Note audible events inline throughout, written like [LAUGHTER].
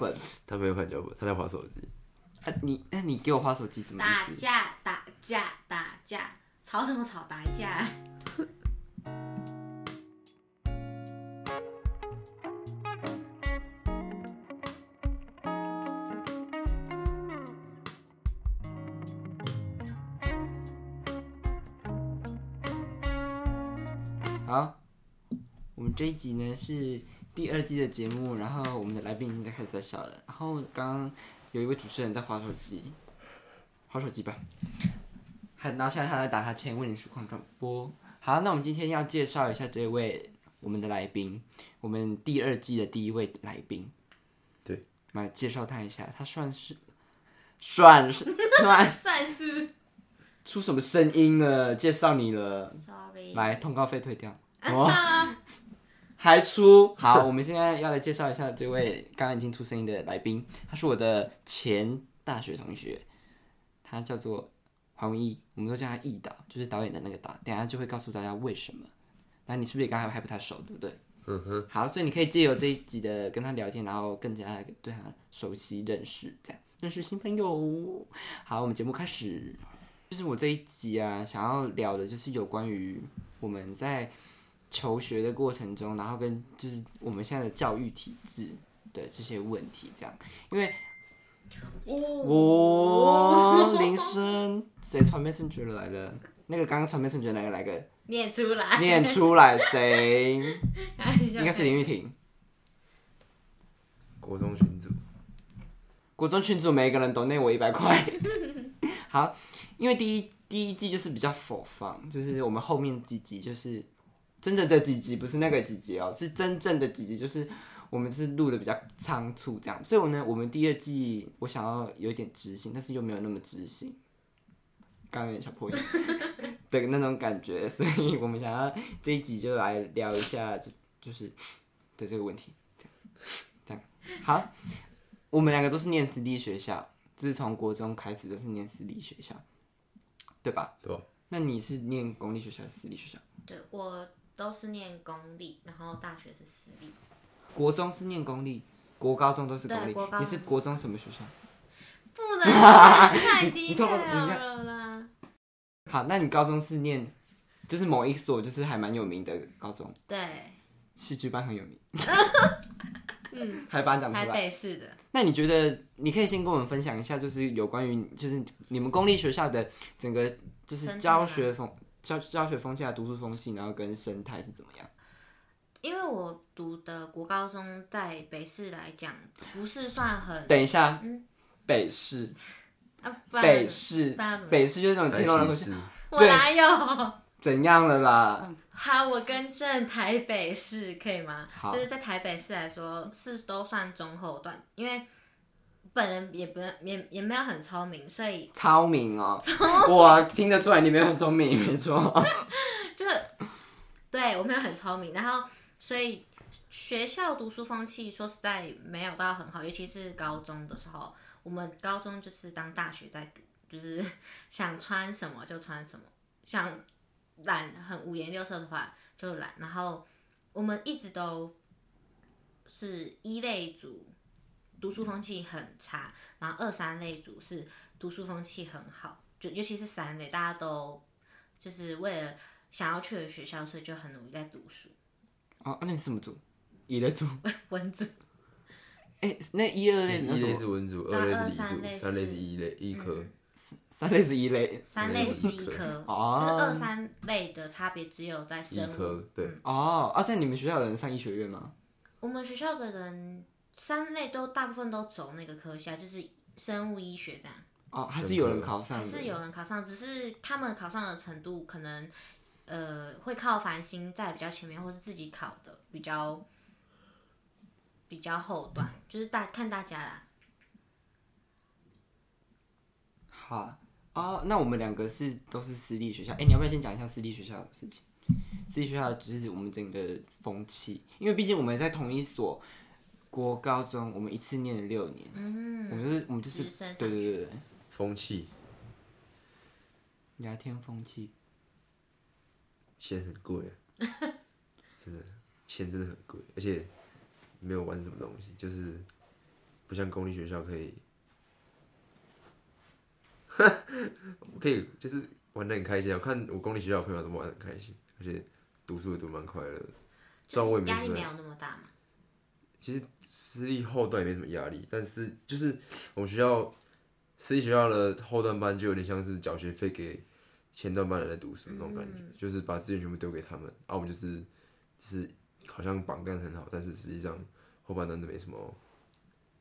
本。他没有看脚本，他在划手机。啊，你那你给我划手机什么打意思？架打架打架，吵什么吵？打架。好，我们这一集呢是第二季的节目，然后我们的来宾已经在开始在笑了。然后刚刚有一位主持人在划手机，划手机吧。还然后现在他在打哈欠，为你实况转播。好，那我们今天要介绍一下这位我们的来宾，我们第二季的第一位来宾。对，来介绍他一下，他算是算是算 [LAUGHS] 算是出什么声音了？介绍你了。sorry。来，通告费退掉。[LAUGHS] 哦，还出好，我们现在要来介绍一下这位刚刚已经出声音的来宾，他是我的前大学同学，他叫做黄文义，我们都叫他义导，就是导演的那个导。等下就会告诉大家为什么。那你是不是也刚才还不太熟，对不对？嗯哼，好，所以你可以借由这一集的跟他聊天，然后更加对他熟悉认识，这样认识新朋友。好，我们节目开始。就是我这一集啊，想要聊的就是有关于我们在求学的过程中，然后跟就是我们现在的教育体制的这些问题，这样。因为我铃声谁传 messenger 来的？那个刚刚传 messenger 那个来个念出来，念出来谁？[LAUGHS] 应应该是林玉婷。国中群组，国中群组每一个人都内我一百块。[LAUGHS] 好，因为第一第一季就是比较否放，就是我们后面几集就是真正的几集，不是那个几集哦，是真正的几集，就是我们是录的比较仓促这样，所以我呢，我们第二季我想要有一点执行，但是又没有那么执行，刚刚有点小破音的那种感觉，所以我们想要这一集就来聊一下，就就是的这个问题，这样这样好。我们两个都是念私立学校，自从国中开始都是念私立学校，对吧？对吧？那你是念公立学校还是私立学校？对我都是念公立，然后大学是私立。国中是念公立，国高中都是公立对国。高你是国中什么学校？不能太低 [LAUGHS] 你透过调你看了啦。好，那你高中是念，就是某一所就是还蛮有名的高中，对，戏剧班很有名。[LAUGHS] 嗯，还把它讲出台来。北市的。那你觉得你可以先跟我们分享一下，就是有关于就是你们公立学校的整个就是生态教吗学风教教学风气啊、读书风气，然后跟生态是怎么样？因为我读的国高中在北市来讲，不是算很等一下，嗯北市，啊，不然北市不然怎么，北市就是那种台听到那个西市，我哪有？怎样了啦？好，我更正台北市可以吗？好就是在台北市来说，是都算中后段，因为本人也不也也没有很聪明，所以超明哦，[LAUGHS] 我听得出来你没有很聪明，没错。[LAUGHS] 就是对我没有很聪明，然后所以学校读书风气说实在没有到很好，尤其是高中的时候，我们高中就是当大学在读，就是想穿什么就穿什么，想懒很五颜六色的话就懒，然后我们一直都是一类组。读书风气很差，然后二三类组是读书风气很好，就尤其是三类，大家都就是为了想要去的学校，所以就很努力在读书。哦，那你是什么组？一类组？[LAUGHS] 文组哎、那一二类是一类是文组，二类是二三组，三类是是一类一科。三类是一类。三类是一科，哦就是二三类的差别只有在医生物。科对，哦，啊，在你们学校有人上医学院吗？我们学校的人三类都大部分都走那个科系啊，就是生物医学这样。哦，还是有人考上的。还是有人考上，只是他们考上的程度可能呃会靠繁星在比较前面，或是自己考的比较比较后段，就是大看大家啦。好哦，那我们两个是都是私立学校。哎、你要不要先讲一下私立学校的事情？私立学校就是我们整个风气，因为毕竟我们在同一所国高中，我们一次念了六年，嗯，我们就是我们就是直升上对对对对，风气牙天风气。钱很贵啊，[LAUGHS] 真的钱真的很贵，而且没有玩什么东西，就是不像公立学校可以，[LAUGHS] 可以就是玩的很开心啊。我看我公立学校的朋友都玩的很开心，而且读书也读蛮快乐的。虽然我也没什么压力没有那么大嘛。其实私立后段也没什么压力，但是就是我们学校私立学校的后段班就有点像是缴学费给前段班人在读书那种感觉，就是把资源全部丢给他们，啊，我们就是就是好像榜单很好，但是实际上后半段都没什么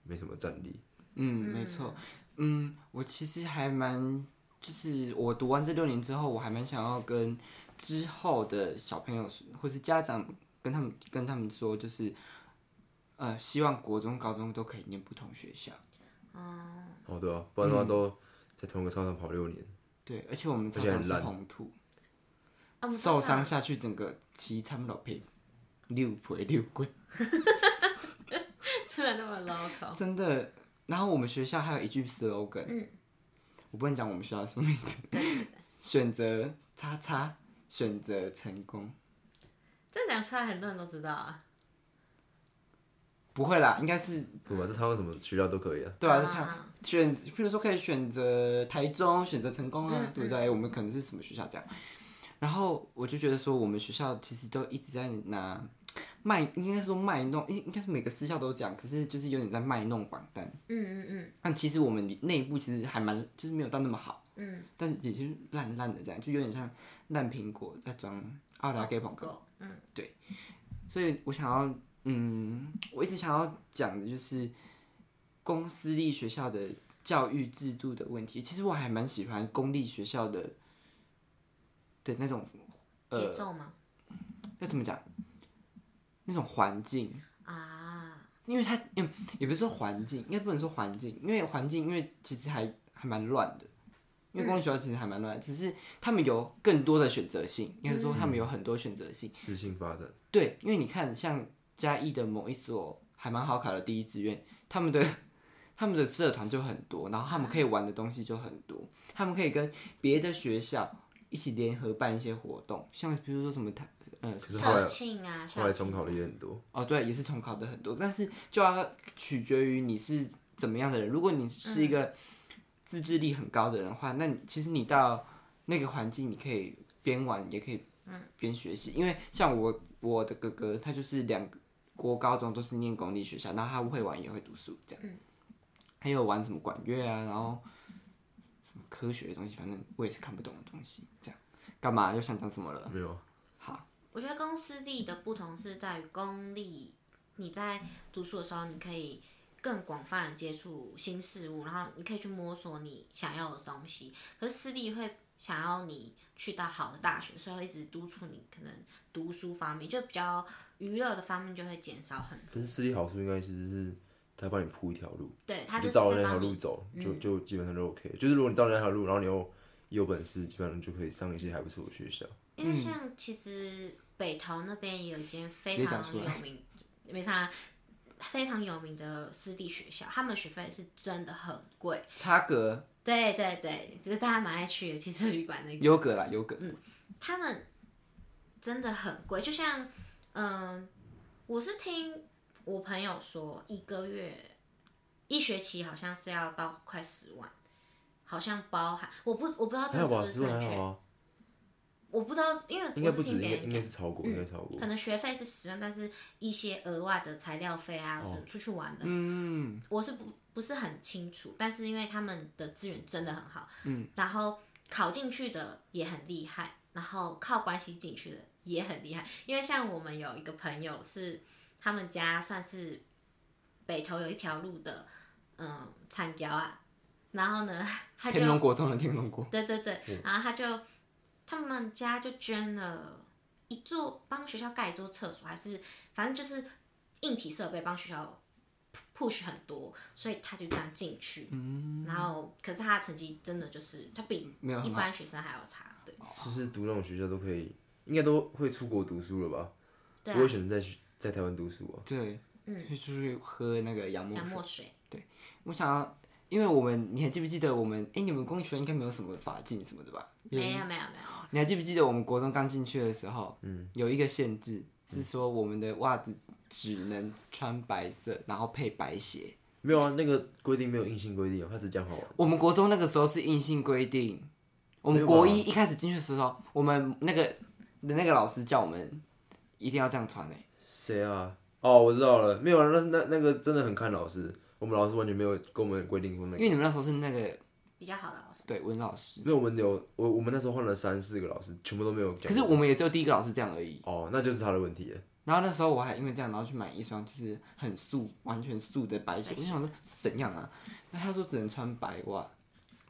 没什么战力。嗯，没错。嗯，我其实还蛮，就是我读完这六年之后，我还蛮想要跟之后的小朋友或是家长跟他们跟他们说，就是呃，希望国中、高中都可以念不同学校。哦，对啊，不然的话都在同一个操场跑六年。对，而且我们操场是红土，啊受伤下去整个骑差不多赔六赔六棍，[LAUGHS] 出来那么 local，真的。然后我们学校还有一句 slogan，嗯我不能讲我们学校什么名字，[LAUGHS] 选择叉叉，选择成功。这讲出来很多人都知道啊。不会啦，应该是不管是他们什么学校都可以啊。对啊，选，譬如说可以选择台中，选择成功啊，嗯对不对？我们可能是什么学校这样。然后我就觉得说，我们学校其实都一直在拿卖，应该说卖弄，应应该是每个私校都这样，可是就是有点在卖弄榜单。嗯嗯嗯但其实我们内部其实还蛮，就是没有到那么好，嗯，但是也就是烂烂的这样，就有点像烂苹果在装奥拉给广告。够，嗯所以我想要，嗯，我一直想要讲的就是公私立学校的教育制度的问题。其实我还蛮喜欢公立学校的的那种，呃节奏吗？要怎么讲？那种环境，啊，因为它，嗯，也不是说环境，应该不能说环境，因为环境，因为其实还还蛮乱的。因为公立学校其实还蛮乱，只是他们有更多的选择性，应该说他们有很多选择性。适性发展，对，因为你看，像嘉义的某一所还蛮好考的第一志愿，他们的他们的社团就很多，然后他们可以玩的东西就很多，他们可以跟别的学校一起联合办一些活动，像比如说什么台呃可是后来社庆啊，后来重考的也很多。哦对，也是重考的很多，但是就要取决于你是怎么样的人。如果你是一个自制力很高的人的话，那其实你到那个环境，你可以边玩也可以边学习。因为像我我的哥哥，他就是两个国高中都是念公立学校，然后他会玩也会读书这样。还有玩什么管乐啊，然后什么科学的东西，反正我也是看不懂的东西。这样干嘛又想讲什么了？没有啊，好，我觉得公私立的不同是在于公立，你在读书的时候，你可以更广泛的接触新事物，然后你可以去摸索你想要的东西。可是私立会想要你去到好的大学，所以会一直督促你可能读书方面就比较娱乐的方面就会减少很多。可是私立好处应该其实是他帮你铺一条路，对，他你就是照着那条。路走，就就基本上就 OK。就是如果你照着那条路，然后你又有本事，基本上就可以上一些还不错的学校。因为像其实北投那边也有一间非常有名，没啥非常有名的私立学校，他们学费是真的很贵。差格对对对，只是大家蛮爱去的汽车旅馆那个，优格啦，优格。嗯他们真的很贵。就像嗯，我是听我朋友说，一个月一学期好像是要到快十万，好像包含我不我不知道这个是不是正确，我不知道，因为应该不止，应该应该。是超过，应该超过可。能学费是十万，但是一些额外的材料费啊，哦是出去玩的，嗯，我是不不是很清楚。但是因为他们的资源真的很好，嗯，然后考进去的也很厉害，然后靠关系进去的也很厉害。因为像我们有一个朋友是他们家算是北头有一条路的，嗯，产教啊，然后呢，[LAUGHS] 他就天龙国中的天龙国，对对对，然后他就他们家就捐了一座帮学校盖一座厕所，还是反正就是硬体设备帮学校 push 很多，所以他就这样进去。嗯，然后可是他的成绩真的就是他比一般学生还要差，对。其实读那种学校都可以，应该都会出国读书了吧？对啊，不会选择在学在台湾读书啊。对，嗯，就出去喝那个洋墨水。洋墨水，我想要，因为我们你还记不记得我们？哎、你们公立学校应该没有什么法禁什么的吧？没有没有没有，你还记不记得我们国中刚进去的时候，嗯，有一个限制是说我们的袜子只能穿白色，然后配白鞋。没有啊，那个规定没有硬性规定啊，他只讲好玩。我们国中那个时候是硬性规定，我们国一一开始进去的时候，我们那个的那个老师叫我们一定要这样穿诶、欸谁啊？哦，我知道了，没有啊，那那那个真的很看老师，我们老师完全没有跟我们规定过那个。因为你们那时候是那个比较好的老师。对文老师，因为我们有我我们那时候换了三四个老师，全部都没有讲。可是我们也只有第一个老师这样而已。哦，那就是他的问题了。然后那时候我还因为这样，然后去买一双就是很素、完全素的白鞋。我就想说怎样啊？那他说只能穿白袜，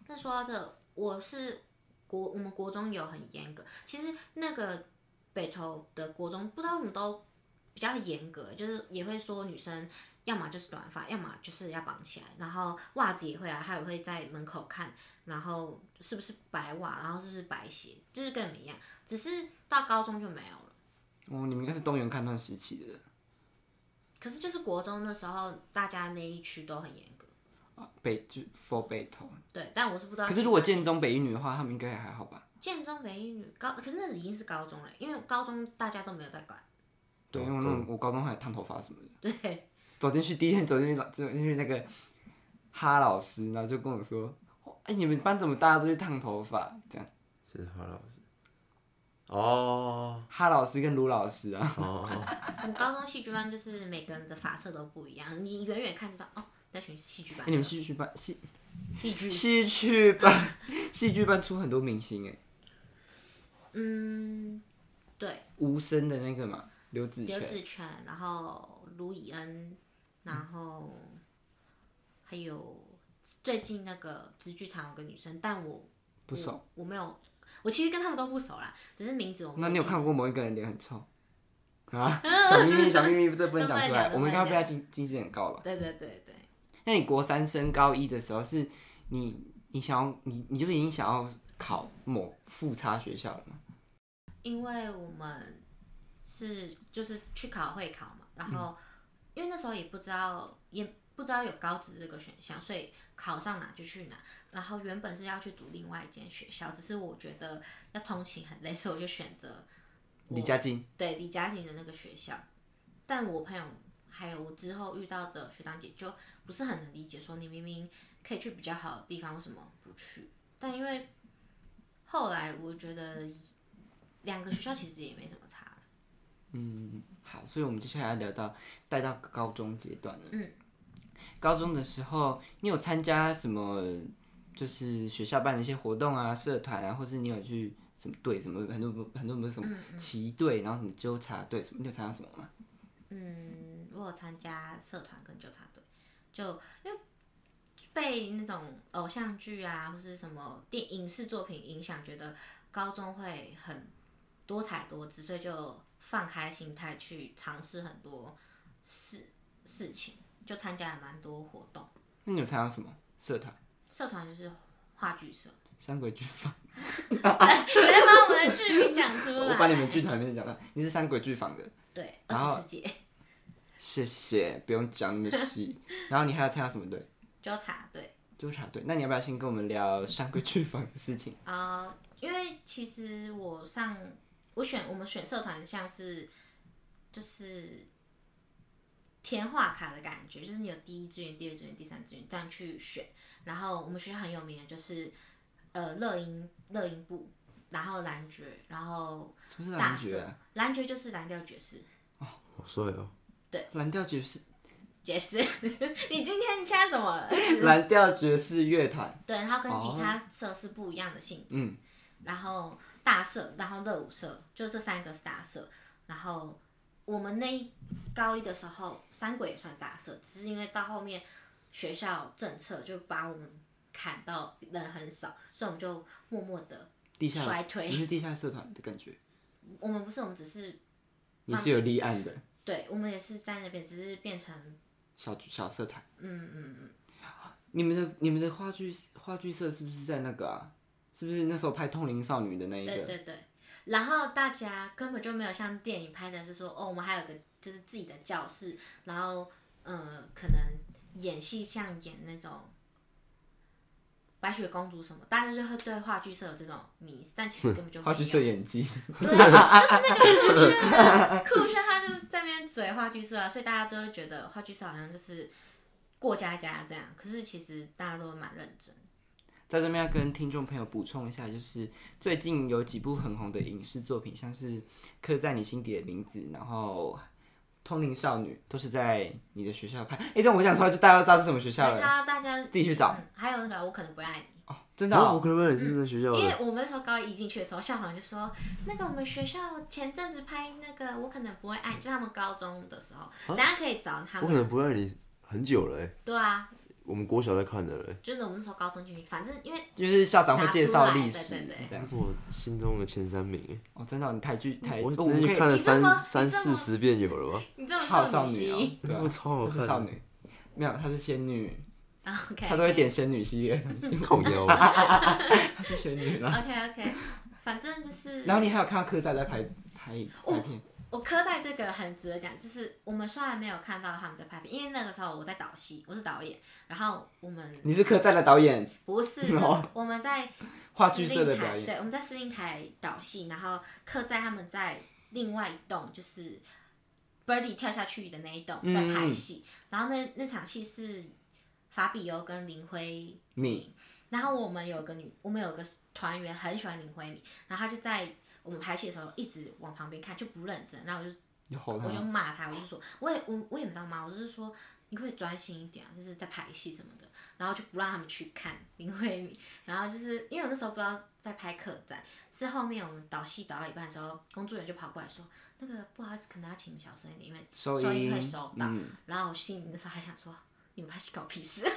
那说到这，我是国我们国中有很严格，其实那个北投的国中不知道为什么都比较严格，就是也会说女生要么就是短发，要么就是要绑起来，然后袜子也会啊，他也会在门口看，然后是不是白袜，然后是不是白鞋，就是跟你们一样，只是到高中就没有了。哦，你们应该是东园看段时期的可是就是国中的时候，大家那一区都很严北就 for 北投。对，但我是不知道。可是如果建中北一女的话，他们应该也还好吧？建中北一女高，可是那已经是高中了，因为高中大家都没有在管。对，因为我那种我高中还烫头发什么的。对，[LAUGHS] 走进去第一天走进去老走进去那个哈老师，然后就跟我说：“哎、你们班怎么大家都去烫头发？”这样，是哈老师。哦哈老师跟卢老师啊，哦，[LAUGHS] 我们高中戏剧班就是每个人的发色都不一样，你远远看就知道哦，那群戏剧哎、班你们戏剧班戏戏剧，戏剧班 [LAUGHS] 戏剧班出很多明星哎，嗯，对，无声的那个嘛，刘子刘，子权，然后卢以恩，然后还有最近那个直剧场有个女生，但我不熟。我，我没有，我其实跟他们都不熟啦，只是名字我那你有记看过某一个人脸很臭？[LAUGHS] 啊？小秘密，小秘密，这不能讲出来，[LAUGHS] 我们应该被他禁禁止很高吧？对对对对，那你国三升高一的时候，是你你想要你你就已经想要考某复差学校了吗？因为我们是就是去考会考嘛，然后、因为那时候也不知道也不知道有高职这个选项，所以考上哪就去哪。然后原本是要去读另外一间学校，只是我觉得要通勤很累，所以我就选择离家近，对离家近的那个学校。但我朋友还有我之后遇到的学长姐就不是很能理解，说你明明可以去比较好的地方，为什么不去？但因为后来我觉得两个学校其实也没什么差。嗯好，所以我们接下来要聊到带到高中阶段了。嗯，高中的时候，你有参加什么？就是学校办的一些活动啊、社团啊，或是你有去什么队、什么很多很多不是什么旗队，然后什么纠察队什么，你有参加什么吗？嗯，我有参加社团跟纠察队，就因为被那种偶像剧啊，或是什么电影视作品影响，觉得高中会很多彩多姿，所以就放开心态去尝试很多事事情，就参加了蛮多活动。那你有参加什么社团？社团就是话剧社，三鬼剧坊，你在把我们的剧名讲出来。[LAUGHS] 我把你们剧团里面讲到，你是三鬼剧坊的，对二十四届谢谢，不用讲那么细。[LAUGHS] 然后你还要参加什么队？纠察队。纠察队。那你要不要先跟我们聊上个剧坊的事情？啊、因为其实我上我选我们选社团像是就是填画卡的感觉，就是你有第一志愿、第二志愿、第三志愿这样去选。然后我们学校很有名的就是呃乐音乐音部，然后蓝爵，然后什么是蓝爵啊？蓝爵就是蓝调爵士。哦好帅哦！蓝调爵士，爵士，[LAUGHS] 你今天现在怎么了？蓝调爵士乐团。对，然后跟吉他社是不一样的性质。嗯然后大社，然后乐舞社，就这三个是大社。然后我们那一高一的时候，三鬼也算大社，只是因为到后面学校政策就把我们砍到人很少，所以我们就默默的地下衰退你是地下社团的感觉，我们不是，我们只是你是有立案的对，我们也是在那边，只是变成小小社团。嗯嗯嗯，你们的你们的话剧话剧社是不是在那个啊？是不是那时候拍《通灵少女》的那一个？对对对。然后大家根本就没有像电影拍的，就说哦，我们还有个就是自己的教室，然后呃，可能演戏像演那种白雪公主什么，大家就会对话剧社有这种迷思，但其实根本就。话剧社演技，对，就是那个酷炫的酷炫，他就在那边嘴话剧社啊，所以大家都会觉得话剧社好像就是过家家这样，可是其实大家都蛮认真。在这边要跟听众朋友补充一下，就是最近有几部很红的影视作品，像是《刻在你心底的名字》，然后《通灵少女》，都是在你的学校拍。哎、但我想说，就大家都知道是什么学校了，没差，大家自己去找。嗯，还有那个我可能不会爱你。哦，真的、哦，我可能不是学校因为的？我们那时候高一进去的时候，校长就说，那个我们学校前阵子拍那个《我可能不会爱你》，就是他们高中的时候，大家可以找他我可们。能不爱你很久了哎，对啊，我们国小在看的嘞，就是我们那时候高中进去，反正因为就是校长会介绍历史出来对对对这样。那是我心中的前三名哎。哦，真的哦、你台剧台，我哦我可以那就看了你这么三三四十遍有了吧？你这么好少女女哦心，对啊我，超好不是少，女，没有，她是仙女，啊，[LAUGHS] OK，她都会点仙女系列的东西，[LAUGHS] 靠腰啊。[LAUGHS] 她是仙女啦。OK OK，反正就是然后你还有看到柯仔在拍拍拍片，我磕在这个很值得讲，就是我们虽然没有看到他们在拍片，因为那个时候我在导戏，我是导演，然后我们你是客栈的导演，不是，我们在话剧司社的表演。对，我们在司令台导戏，然后客在他们在另外一栋就是 Birdy 跳下去的那一栋嗯。在拍戏，然后那那场戏是法比欧跟林辉敏，然后我们有个女，我们有个团员很喜欢林辉敏，然后他就在我们拍戏的时候一直往旁边看，就不认真，然后我就我就，骂他，我就说，我也我我也没当骂，我就是说，你可不可以专心一点啊，就是在拍戏什么的，然后就不让他们去看林慧敏，然后就是因为我那时候不知道在拍客栈，是后面我们导戏导到一半的时候，工作人员就跑过来说，那个不好意思，可能要请你们小声一点，因为收收音音会收到，嗯，然后我心里那时候还想说。你们拍戏搞屁事！[LAUGHS] [LAUGHS]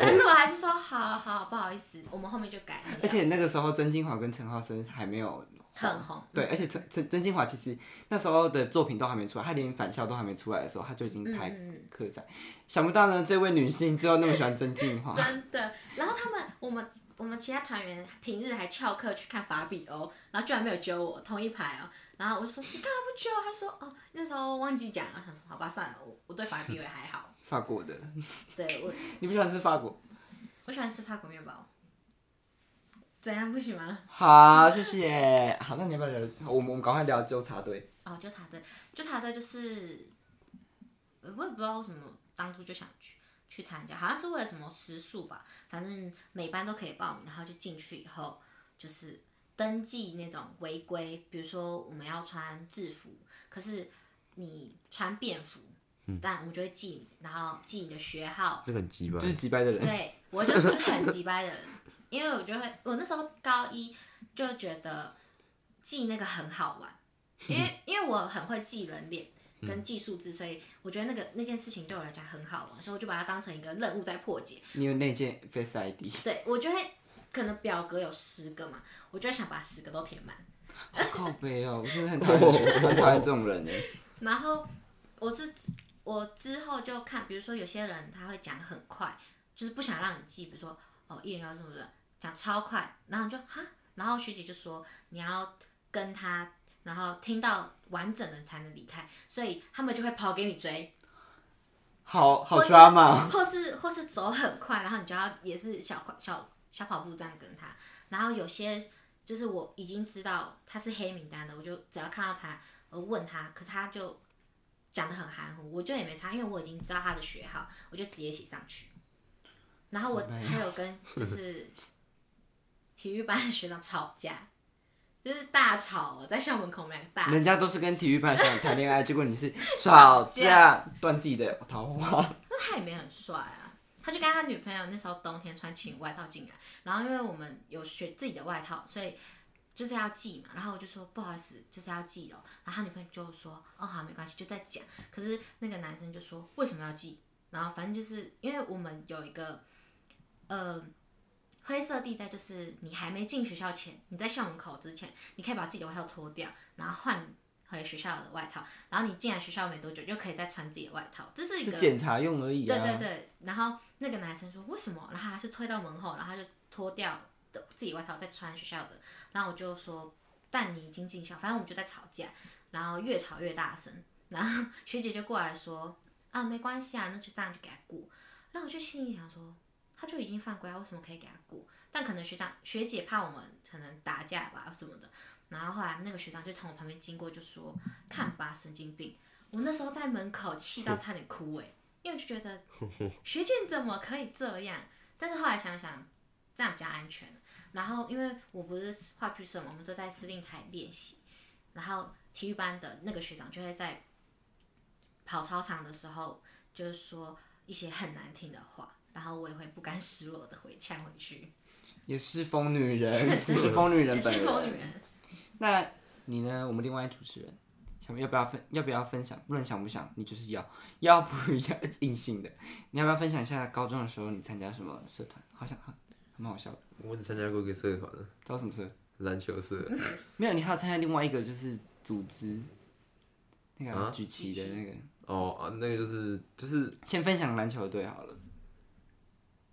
但是我还是说好好不好意思，我们后面就改。而且那个时候曾金华跟陈浩生还没有很红，对，而且曾曾曾金华其实那时候的作品都还没出来，他连返校都还没出来的时候，他就已经拍客栈。想不到呢，这位女性最后那么喜欢曾金华，真的。然后他们，我们我们其他团员平日还翘课去看法比欧，然后居然没有揪我同一排哦。然后我就说你干嘛不揪？他说哦那时候忘记讲了。想说好吧算了，我我对法比欧也还好。法国的。对我 [LAUGHS] 你不喜欢吃法国？我喜欢吃法国面包。怎样不行吗？好，谢谢。好，那你要不要聊？我们我们赶快聊纠察队。哦，纠察队，纠察队就是，呃我也不知道为什么当初就想去去参加，好像是为了什么食宿吧，反正每班都可以报名，然后就进去以后就是登记那种违规，比如说我们要穿制服，可是你穿便服，但我们就会记你，然后记你的学号，那个很鸡巴就，是急掰的人。对我就是很急掰的人，因为我就会，我那时候高一就觉得记那个很好玩，因为因为我很会记人脸跟记数字，所以我觉得那个那件事情对我来讲很好玩，所以我就把它当成一个任务在破解。你有那件 Face ID，对我就会可能表格有十个嘛，我就会想把十个都填满。好靠背哦，我真的很讨厌，[LAUGHS] 很讨厌这种人哎。然后我是我之后就看，比如说有些人他会讲很快，就是不想让你记，比如说哦一人要什么的讲超快，然后你就哈，然后学姐就说你要跟他，然后听到完整的才能离开，所以他们就会跑给你追，好好或是 drama 哦。或是或是走很快，然后你就要也是小快小小跑步这样跟他，然后有些就是我已经知道他是黑名单的，我就只要看到他，我问他，可是他就讲的很含糊，我就也没差，因为我已经知道他的学号，我就直接写上去。然后我还有跟 [LAUGHS] 就是体育班的学长吵架，就是大吵，在校门口我们两个大吵人家都是跟体育班的学长谈恋爱，[LAUGHS] 结果你是吵架断自己的桃花。[LAUGHS] 那他也没很帅啊，他就跟他女朋友那时候冬天穿情侣外套进来，然后因为我们有学自己的外套，所以就是要寄嘛，然后我就说不好意思，就是要寄哦，然后他女朋友就说哦好没关系，就在讲，可是那个男生就说为什么要寄，然后反正就是因为我们有一个呃。灰色地带就是你还没进学校前，你在校门口之前，你可以把自己的外套脱掉，然后换回学校的外套，然后你进来学校没多久又可以再穿自己的外套，这是一个是检查用而已啊。对对对，然后那个男生说为什么？然后他就推到门后，然后他就脱掉的自己外套再穿学校的，然后我就说，但你已经进校，反正我们就在吵架，然后越吵越大声，然后 [LAUGHS] 学姐就过来说啊没关系啊，那就这样就给他过。然后我就心里想说，他就已经犯规啊，为什么可以给他过？但可能学长学姐怕我们可能打架吧什么的，然后后来那个学长就从我旁边经过，就说看吧，神经病。我那时候在门口气到差点哭哎、因为我就觉得 [LAUGHS] 学姐你怎么可以这样？但是后来想想，这样比较安全。然后因为我不是话剧社嘛，我们都在司令台练习，然后体育班的那个学长就会在跑操场的时候，就是说一些很难听的话，然后我也会不甘示弱的回呛回去。也是疯女人，[LAUGHS] 也是疯女人也本是疯女人。那你呢？我们另外一主持人，想要不要分？要不要分享？不能想不想，你就是要，要不要 [LAUGHS] 硬性的？你要不要分享一下高中的时候你参加什么社团？好像还蛮好笑的。我只参加过一个社团，知道什么社？篮球社。没有，你还有参加另外一个就是组织，那个啊举旗的那个。哦啊，那个就是就是先分享篮球队好了。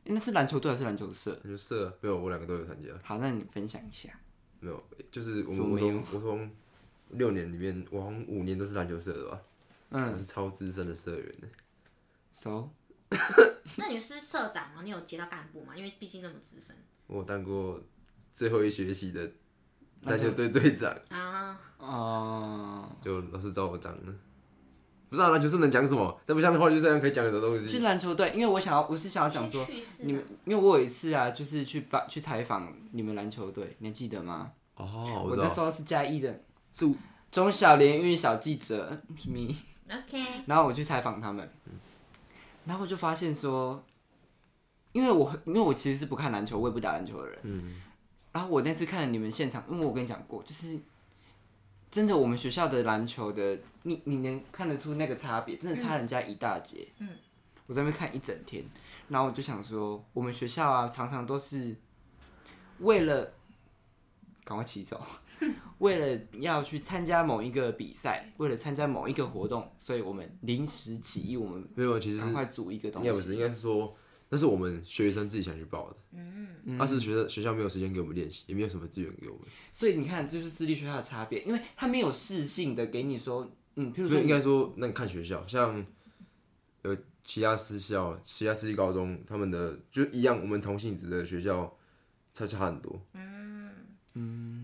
诶那是篮球队还是篮球社？篮球社，没有，我两个都有参加。好，那你分享一下。没有，就是我们我从我从六年里面，我好像五年都是篮球社的吧。嗯我是超资深的社员的。，so [LAUGHS] 那你是社长吗？你有接到干部吗？因为毕竟这么资深我当过最后一学期的篮球队队长，啊。哦、就老师找我当的。不知道篮球是能讲什么，但不像的话就这样可以讲很多东西去。篮球队，因为我想要，我是想要讲说你们，因为我有一次啊，就是去办去采访你们篮球队，你还记得吗？哦，我那时候是嘉义的是中小联运小记者是咪，OK，然后我去采访他们，然后我就发现说，因为我因为我其实是不看篮球，我也不打篮球的人，嗯，然后我那次看了你们现场，因为我跟你讲过，就是真的我们学校的篮球的，你你能看得出那个差别，真的差人家一大截。嗯，我在那边看一整天，然后我就想说，我们学校啊，常常都是为了赶快起走，[LAUGHS] 为了要去参加某一个比赛，为了参加某一个活动，所以我们临时起意，我们没有，其实是赶快组一个东西。应该不是，应该是说那是我们学生自己想去报的。嗯，那是学校学校没有时间给我们练习，也没有什么资源给我们。所以你看，这就是私立学校的差别，因为他没有适性的给你说，嗯，譬如说应该说，那你看学校，像有其他私校、其他私立高中，他们的就一样，我们同性质的学校差差很多。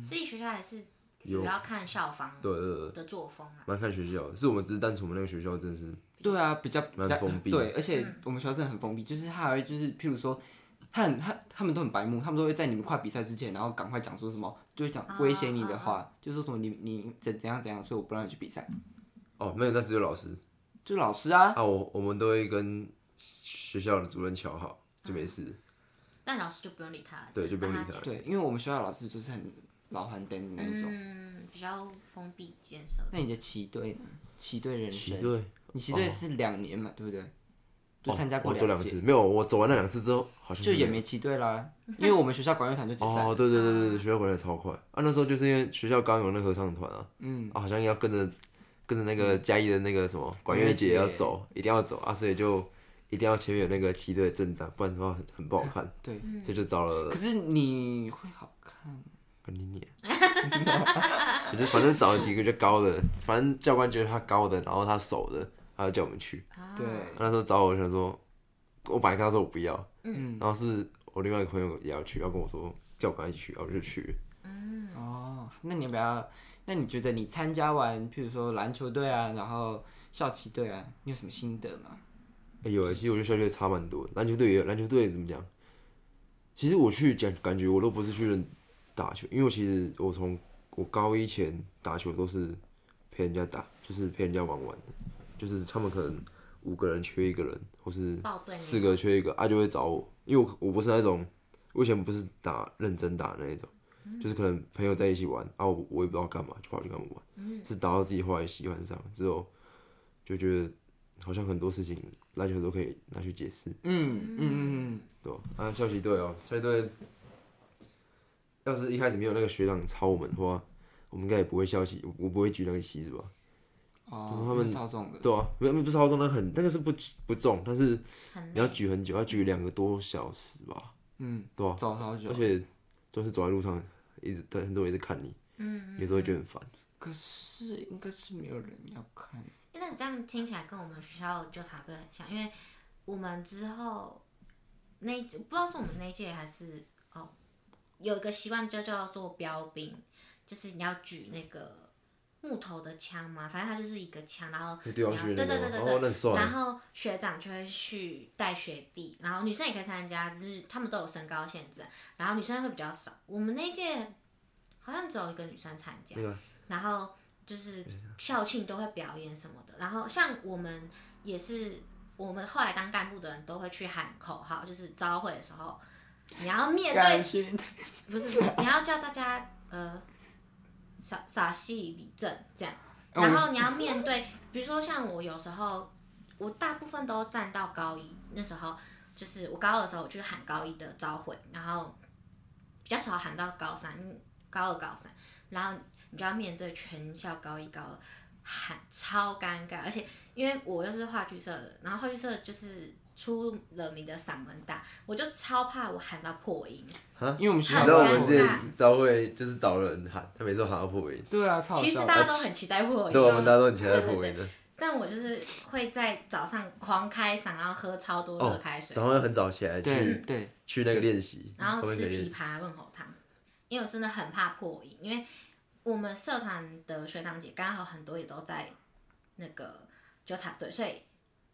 私立学校还是主要看校方对对对，的作风啊。蛮看学校的，是我们只是单纯我们那个学校真的是对啊，比较比较蛮封闭对，而且我们学校真的很封闭，就是他还会就是譬如说，他很他他们都很白目，他们都会在你们快比赛之前，然后赶快讲说什么，就会讲威胁你的话，就说什么你你怎怎样怎样，所以我不让你去比赛，哦，没有，那只有老师。就老师啊，啊，我我们都会跟学校的主任瞧好，就没事。但老师就不用理他，对就不用理他对，因为我们学校老师就是很老寒灯的那种。嗯，比较封闭建设。那你的旗队呢？旗队人生，对，你旗队是两年嘛，对不对？就参加过哦我走两，次，没有，我走完那两次之后，好像就也没旗队啦，因为我们学校管乐团就解散。哦，对对对对对，学校管乐超快啊！那时候就是因为学校刚有那合唱团啊，嗯，啊，好像要跟着跟着那个嘉义的那个什么管乐节要走，一定要走啊，所以就一定要前面有那个旗队的阵仗，不然的话很很不好看，[LAUGHS] 对，这就糟了。可是你会好看，跟你念，[LAUGHS] 我就反正找了几个就高的，反正教官觉得他高的，然后他熟的，他就叫我们去。对，那时候找我，我想说，我本来跟他说我不要，嗯，然后是我另外一个朋友也要去，要跟我说叫我跟他一起去，然后我就去。了。哦，那你要不要？那你觉得你参加完，譬如说篮球队啊，然后校旗队啊，你有什么心得吗？哎、有啊，其实我觉得校队差蛮多的，篮球队也有，篮球队怎么讲？其实我去讲，感觉我都不是去认打球，因为我其实我从我高一前打球都是陪人家打，就是陪人家玩玩的，就是他们可能五个人缺一个人，或是四个缺一个，啊就会找我，因为我我不是那种，我以前不是打认真打的那一种，就是可能朋友在一起玩，啊我我也不知道干嘛，就跑去跟他们玩，是打到自己后来喜欢上之后，就觉得好像很多事情篮球都可以拿去解释，嗯嗯嗯嗯对？啊校旗队哦，校旗队，要是一开始没有那个学长抄我们的话，我们应该也不会校旗，我不会举那个旗子吧？嗯，哦，他们超重的，对啊，没有不是超重，那很那个是不不重，但是你要举很久，要举两个多小时吧？嗯，对啊，走超久而。且就是走在路上，一直很多人一直看你，嗯，有时候会觉得很烦。可是应该是没有人要看，那你这样听起来跟我们学校纠察队很像，因为我们之后那不知道是我们那一届还是哦，有一个习惯就叫做标兵，就是你要举那个木头的枪嘛，反正它就是一个枪，然后对对对然。后学长就会去带学弟，然后女生也可以参加，只是他们都有身高限制，然后女生会比较少。我们那一届好像只有一个女生参加那，个然后就是校庆都会表演什么的，然后像我们也是，我们后来当干部的人都会去喊口号，就是招会的时候，你要面对，不是，你要叫大家呃傻傻戏理正这样，然后你要面对，比如说像我有时候，我大部分都站到高一，那时候就是我高二的时候，我去喊高一的招会，然后比较少喊到高三，高二高三，然后你就要面对全校高一高二。喊超尴尬，而且因为我又是话剧社的，然后话剧社就是出了名的嗓门大，我就超怕我喊到破音。因为我们学校你知道我们很之前招会就是找人喊，他每次都喊到破音，对啊，超其实大家都很期待破音，对，我们大家都很期待 [LAUGHS] 破音的。但我就是会在早上狂开嗓，然后喝超多热开水，早上很早起来去对，去那个练习，然后吃枇杷润喉糖，因为我真的很怕破音，因为我们社团的学长姐刚好很多也都在那个纠察队，所以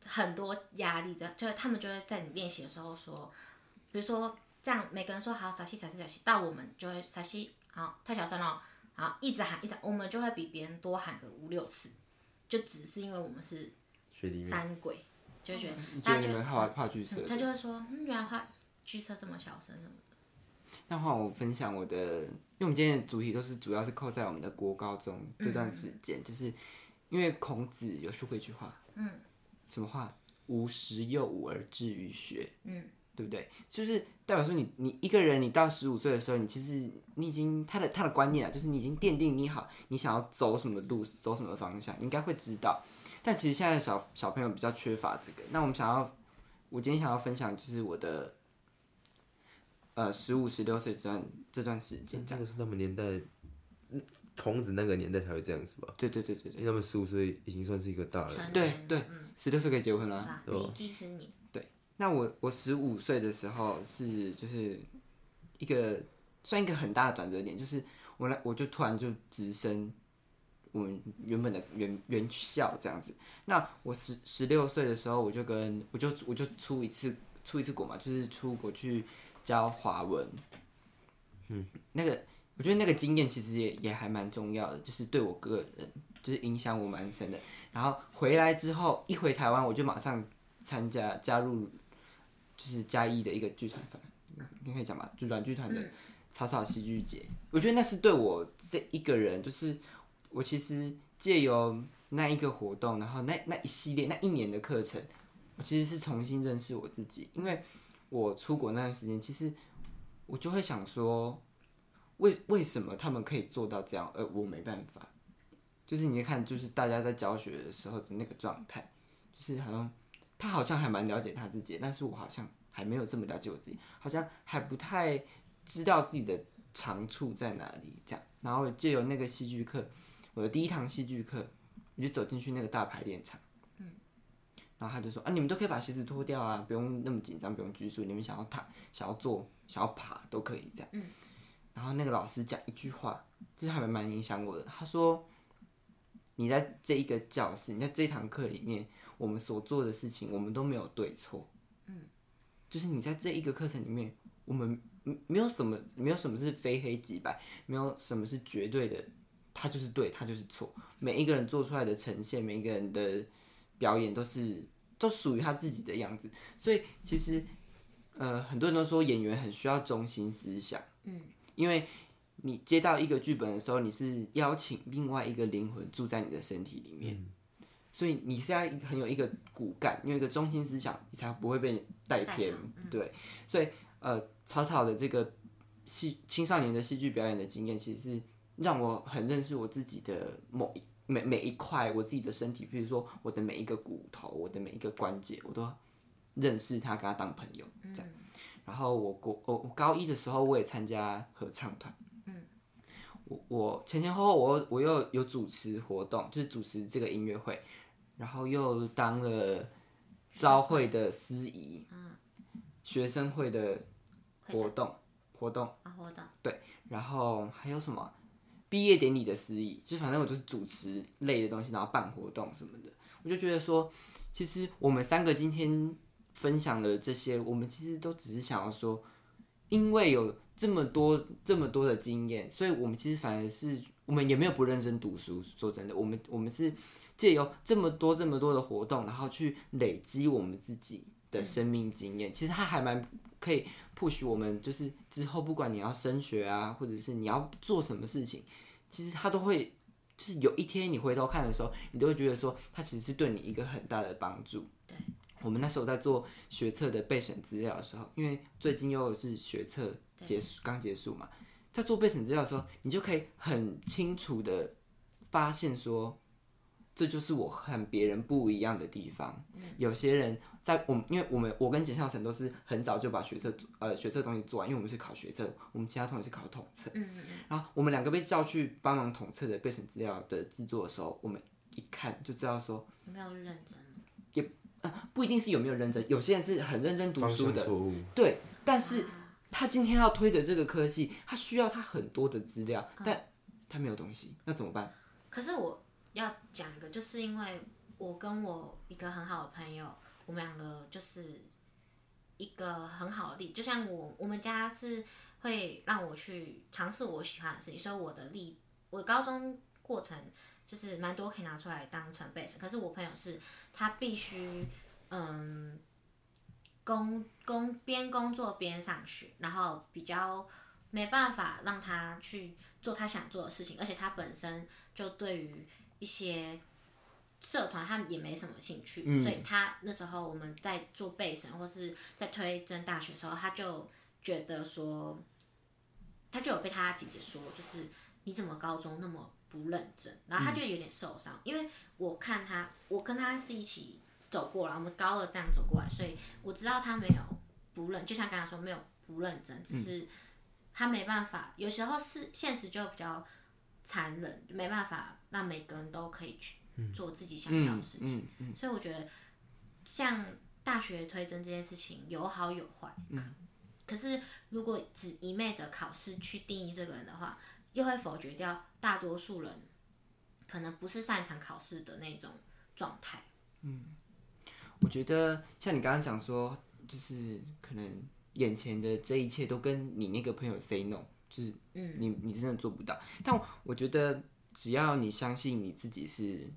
很多压力在，就是他们就会在你练习的时候说，比如说这样，每个人说好小气小气小气，到我们就会小气，好太小声了，好一直喊一直喊，我们就会比别人多喊个五六次，就只是因为我们是。三鬼，就会觉得你觉大家就得你们怕怕剧社嗯？他就会说，嗯，原来怕剧社这么小声什么的。那换我分享我的，因为我们今天的主题都是主要是扣在我们的国高中这段时间，就是因为孔子有说过一句话，嗯，什么话？无十又五而志于学，嗯，对不对？就是代表说你你一个人，你到十五岁的时候，你其实你已经他的他的观念啊，就是你已经奠定你好，你想要走什么路，走什么方向，你应该会知道。但其实现在的小小朋友比较缺乏这个。那我们想要，我今天想要分享就是我的。呃，十五、十六岁这段这段时间，这样，个是他们年代，嗯孔子那个年代才会这样子吧？对对对对对因为他们十五岁已经算是一个大人，成对年对，十六岁可以结婚了。啊，对吧积极之年，那我我十五岁的时候是就是一个算一个很大的转折点，就是我来我就突然就直升我们原本的原原校这样子。那我十十六岁的时候，我就跟我就我就出一次出一次国嘛，就是出国去教华文。嗯，那个我觉得那个经验其实也也还蛮重要的，就是对我个人就是影响我蛮深的。然后回来之后，一回台湾我就马上参加加入就是嘉义的一个剧团团，你可以讲吧，就软剧团的草草戏剧节。我觉得那是对我这一个人，就是我其实借由那一个活动，然后那那一系列那一年的课程，我其实是重新认识我自己。因为我出国那段时间，其实我就会想说，为为什么他们可以做到这样，而我没办法？就是你看，就是大家在教学的时候的那个状态，就是好像他好像还蛮了解他自己，但是我好像还没有这么了解我自己，好像还不太知道自己的长处在哪里。这样，然后借由那个戏剧课，我的第一堂戏剧课，我就走进去那个大排练场，然后他就说啊，你们都可以把鞋子脱掉啊，不用那么紧张，不用拘束，你们想要躺、想要坐、想要爬都可以这样。嗯，然后那个老师讲一句话，就是还蛮蛮影响我的，他说。你在这一个教室，你在这一堂课里面，我们所做的事情，我们都没有对错。嗯，就是你在这一个课程里面，我们没没有什么，没有什么是非黑即白，没有什么是绝对的，他就是对，他就是错。每一个人做出来的呈现，每一个人的表演都是都属于他自己的样子。所以其实，呃，很多人都说演员很需要中心思想。嗯，因为。你接到一个剧本的时候，你是邀请另外一个灵魂住在你的身体里面，所以你是要很有一个骨干，有一个中心思想，你才不会被带偏。对，所以呃，草草的这个戏青少年的戏剧表演的经验，其实是让我很认识我自己的某一每每一块我自己的身体，比如说我的每一个骨头，我的每一个关节，我都认识他，跟他当朋友这样。然后我国我我高一的时候，我也参加合唱团。我我前前后后我我又有主持活动，就是主持这个音乐会，然后又当了招会的司仪，学生会的活动活动，啊，活动，对然后还有什么？毕业典礼的司仪，就反正我就是主持类的东西，然后办活动什么的，我就觉得说，其实我们三个今天分享的这些，我们其实都只是想要说，因为有这么多这么多的经验，所以我们其实反而是我们也没有不认真读书。说真的，我们我们是借由这么多这么多的活动，然后去累积我们自己的生命经验。其实它还蛮可以 push 我们，就是之后不管你要升学啊，或者是你要做什么事情，其实它都会。就是有一天你回头看的时候，你都会觉得说，它其实是对你一个很大的帮助。对，我们那时候在做学测的备审资料的时候，因为最近又是学测结束刚结束嘛，在做备审资料的时候，你就可以很清楚的发现说，这就是我和别人不一样的地方。有些人在我们，因为我们我跟简孝成都是很早就把学测呃学测东西做完，因为我们是考学测，我们其他同学是考统测。嗯嗯然后我们两个被叫去帮忙统测的备审资料的制作的时候，我们一看就知道说，有没有认真也？不一定是有没有认真，有些人是很认真读书的，错误，对，但是他今天要推的这个科系，他需要他很多的资料，但他没有东西，那怎么办？可是我要讲一个，就是因为我跟我一个很好的朋友，我们两个就是一个很好的例，就像我我们家是会让我去尝试我喜欢的事情，所以我的例，我高中过程就是蛮多可以拿出来当成 base，可是我朋友是他必须嗯工工边工作边上学，然后比较没办法让他去做他想做的事情，而且他本身就对于一些社团他也没什么兴趣，所以他那时候我们在做备审或是在推甄大学的时候，他就觉得说，他就有被他姐姐说，就是你怎么高中那么不认真，然后他就有点受伤，因为我看他，我跟他是一起走过来，我们高二这样走过来，所以我知道他没有不认，就像刚才说没有不认真，只是他没办法，有时候是现实就比较残忍，没办法让每个人都可以去做自己想要的事情，嗯所以我觉得像大学推甄这件事情有好有坏，嗯。可是如果只一昧的考试去定义这个人的话，又会否决掉大多数人可能不是擅长考试的那种状态。嗯我觉得像你刚刚讲说，就是可能眼前的这一切都跟你那个朋友 say no，就是你你真的做不到。但我觉得只要你相信你自己是，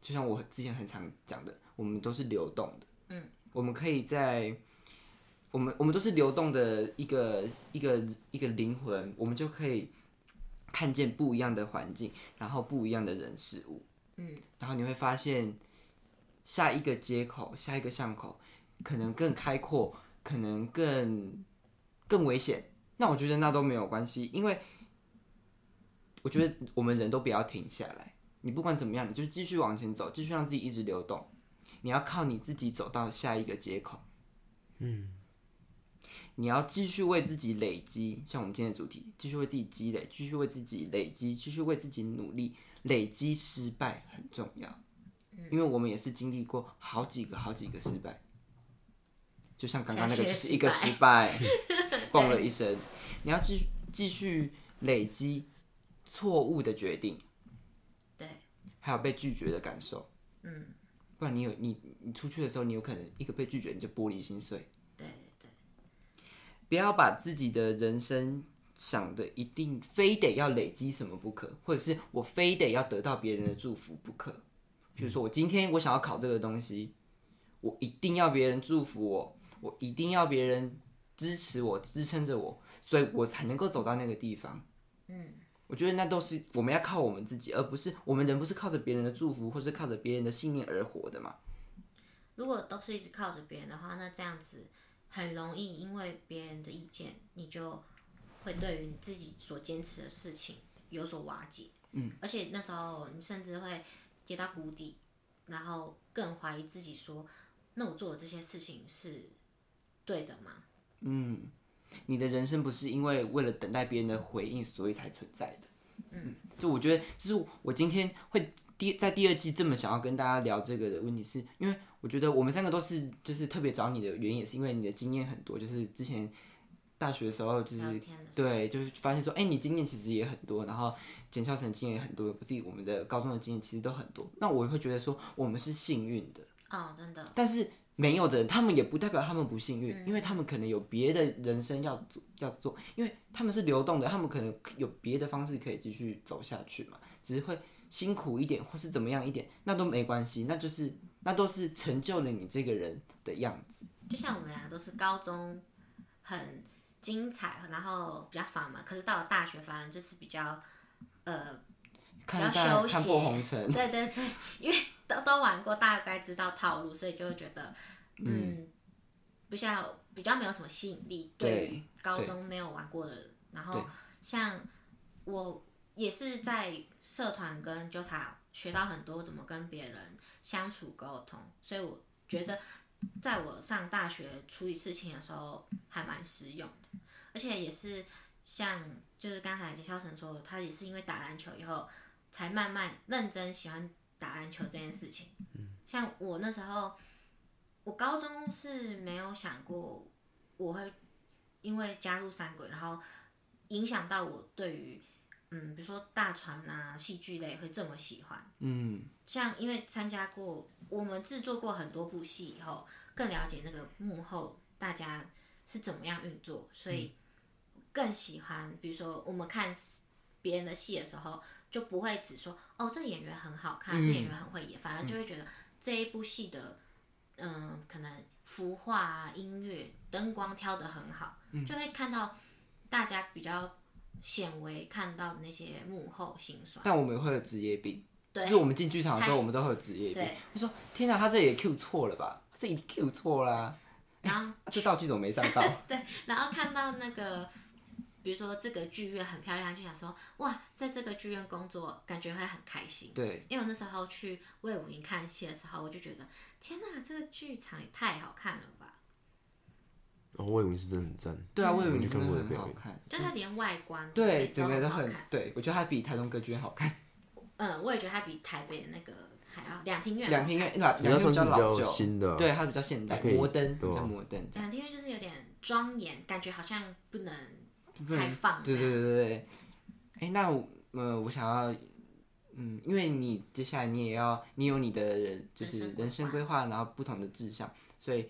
就像我之前很常讲的，我们都是流动的，嗯，我们可以在。我们我们都是流动的一个一个一个灵魂，我们就可以看见不一样的环境，然后不一样的人事物，嗯，然后你会发现下一个街口、下一个巷口可能更开阔，可能更更危险。那我觉得那都没有关系，因为我觉得我们人都不要停下来。你不管怎么样，你就继续往前走，继续让自己一直流动。你要靠你自己走到下一个街口。嗯你要继续为自己累积，像我们今天的主题，继续为自己积累，继续为自己累积，继续为自己努力。累积失败很重要，因为我们也是经历过好几个、好几个失败。就像刚刚那个，就是一个失败，[LAUGHS] 嘣了一声。你要继续继续累积错误的决定，对，还有被拒绝的感受。嗯，不然你有你你出去的时候，你有可能一个被拒绝，你就玻璃心碎。对对，不要把自己的人生想的一定非得要累积什么不可，或者是我非得要得到别人的祝福不可。比如说，我今天我想要考这个东西，我一定要别人祝福我，我一定要别人支持我、支撑着我，所以我才能够走到那个地方。嗯，我觉得那都是我们要靠我们自己，而不是我们人不是靠着别人的祝福，或是靠着别人的信念而活的嘛。如果都是一直靠着别人的话，那这样子很容易因为别人的意见，你就会对于你自己所坚持的事情有所瓦解。嗯，而且那时候你甚至会跌到谷底，然后更怀疑自己说，那我做的这些事情是对的吗？你的人生不是因为为了等待别人的回应，所以才存在的。嗯，就我觉得，就是我今天会第在第二季这么想要跟大家聊这个的问题是，因为我觉得我们三个都是就是特别找你的原因，也是因为你的经验很多，就是之前大学的时候就是对，就是发现说，哎、你经验其实也很多，然后简校成经验也很多，自己我们的高中的经验其实都很多。那我会觉得说，我们是幸运的，哦，真的，但是没有的人，他们也不代表他们不幸运，因为他们可能有别的人生要做要做，因为他们是流动的，他们可能有别的方式可以继续走下去嘛，只是会辛苦一点或是怎么样一点，那都没关系，那就是那都是成就了你这个人的样子。就像我们俩都是高中很精彩，然后比较繁忙，可是到了大学反而就是比较呃，看比较休淡看破闲红尘，对对对，因为都都玩过，大概知道套路，所以就会觉得嗯，比较比较没有什么吸引力。对于高中没有玩过的人，然后像我也是在社团跟纠察学到很多怎么跟别人相处沟通，所以我觉得在我上大学处理事情的时候还蛮实用的，而且也是像就是刚才杰孝成说的，他也是因为打篮球以后才慢慢认真喜欢打篮球这件事情。像我那时候，我高中是没有想过我会因为加入三鬼，然后影响到我对于嗯，比如说大船啊、戏剧类会这么喜欢。嗯，像因为参加过，我们制作过很多部戏以后，更了解那个幕后大家是怎么样运作，所以更喜欢。比如说我们看别人的戏的时候，就不会只说哦，这演员很好看，这演员很会演，反而就会觉得这一部戏的嗯，可能服化啊、音乐、灯光挑得很好，就会看到大家比较显微看到的那些幕后辛酸。但我们会有职业病。对就是我们进剧场的时候，我们都会有职业病对。他说：“天哪，他这也 Q 错了吧？这一定 Q 错啦、然后啊这道具怎么没上到？[LAUGHS] 对，然后看到那个，比如说这个剧院很漂亮，就想说哇，在这个剧院工作，感觉会很开心。对，因为我那时候去魏武营看戏的时候，我就觉得天哪，这个剧场也太好看了吧！哦，魏武营是真的很赞。对啊，嗯我以为你我去看真的很好看。就它连外观对，整个都很。对，我觉得它比台中歌剧院好看。嗯，我也觉得它比台北的那个还要两厅院两厅院，两它厅院比较较老旧，新的啊，对，它比较现代，摩登，摩登。两厅院就是有点庄严，感觉好像不能开放。对对对对对。哎，那我呃，我想要，嗯，因为你接下来你也要，你有你的就是人生规划然后不同的志向，所以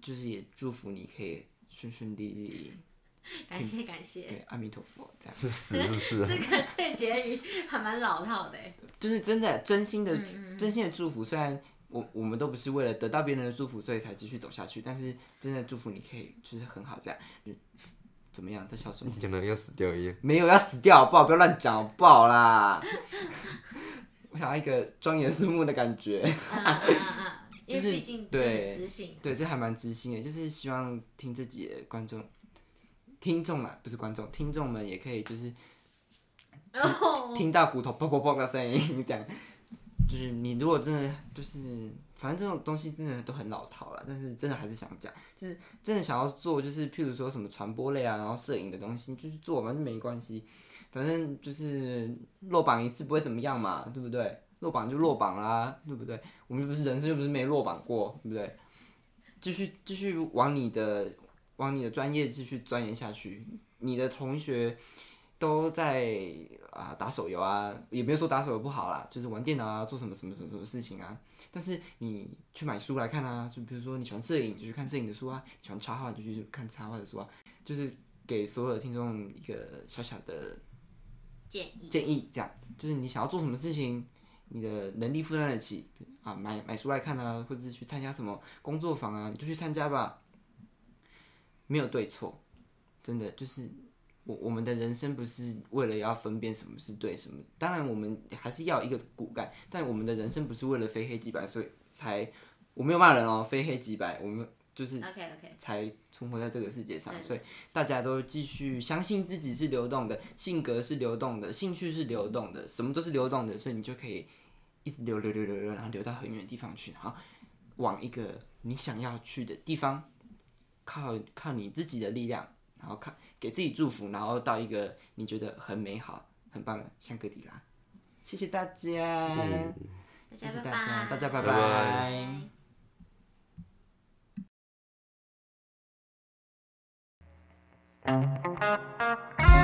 就是也祝福你可以顺顺利利，[LAUGHS] 感谢感谢。对，阿弥陀佛，这样。[LAUGHS] 是死是不是啊？[LAUGHS] 这个这结语还蛮老套的欸，就是真的真心的、嗯真心的祝福。虽然我我们都不是为了得到别人的祝福，所以才继续走下去，但是真的祝福你可以就是很好这样。就怎么样？在笑什么？讲的要死掉一样。没有要死掉，好不好？不要乱讲，好不好啦？我想要一个庄严肃穆的感觉。就是为毕竟对。对，这还蛮知心的，就是希望听自己的观众、听众啊，不是观众，听众们也可以就是 [LAUGHS] 哦，听到骨头砰砰砰的声音，这样，就是你如果真的就是，反正这种东西真的都很老套了，但是真的还是想讲，就是真的想要做，就是譬如说什么传播类啊，然后摄影的东西，就是做嘛，就没关系，反正就是落榜一次不会怎么样嘛，对不对？落榜就落榜啦，对不对？我们又不是人生又不是没落榜过，对不对？继续继续往你的往你的专业继续钻研下去，你的同学都在啊打手游啊，也没有说打手游不好啦，就是玩电脑啊，做什么什么什么什么事情啊。但是你去买书来看啊，就比如说你喜欢摄影，就去看摄影的书啊；喜欢插画，就去看插画的书啊。就是给所有的听众一个小小的建议。建议，这样就是你想要做什么事情，你的能力负担得起啊，买买书来看啊，或者是去参加什么工作坊啊，你就去参加吧。没有对错，真的就是我我们的人生不是为了要分辨什么是对什么，当然我们还是要一个骨干，但我们的人生不是为了非黑即白，所以才我没有骂人哦，非黑即白，我们就是 OK OK，才存活在这个世界上，对。所以大家都继续相信自己是流动的，性格是流动的，兴趣是流动的，什么都是流动的，所以你就可以一直流流流流流，然后流到很远的地方去，然后往一个你想要去的地方，靠靠你自己的力量，然后靠给自己祝福，然后到一个你觉得很美好、很棒的香格里拉。谢谢大家，谢谢大家，拜，大家拜拜拜拜拜。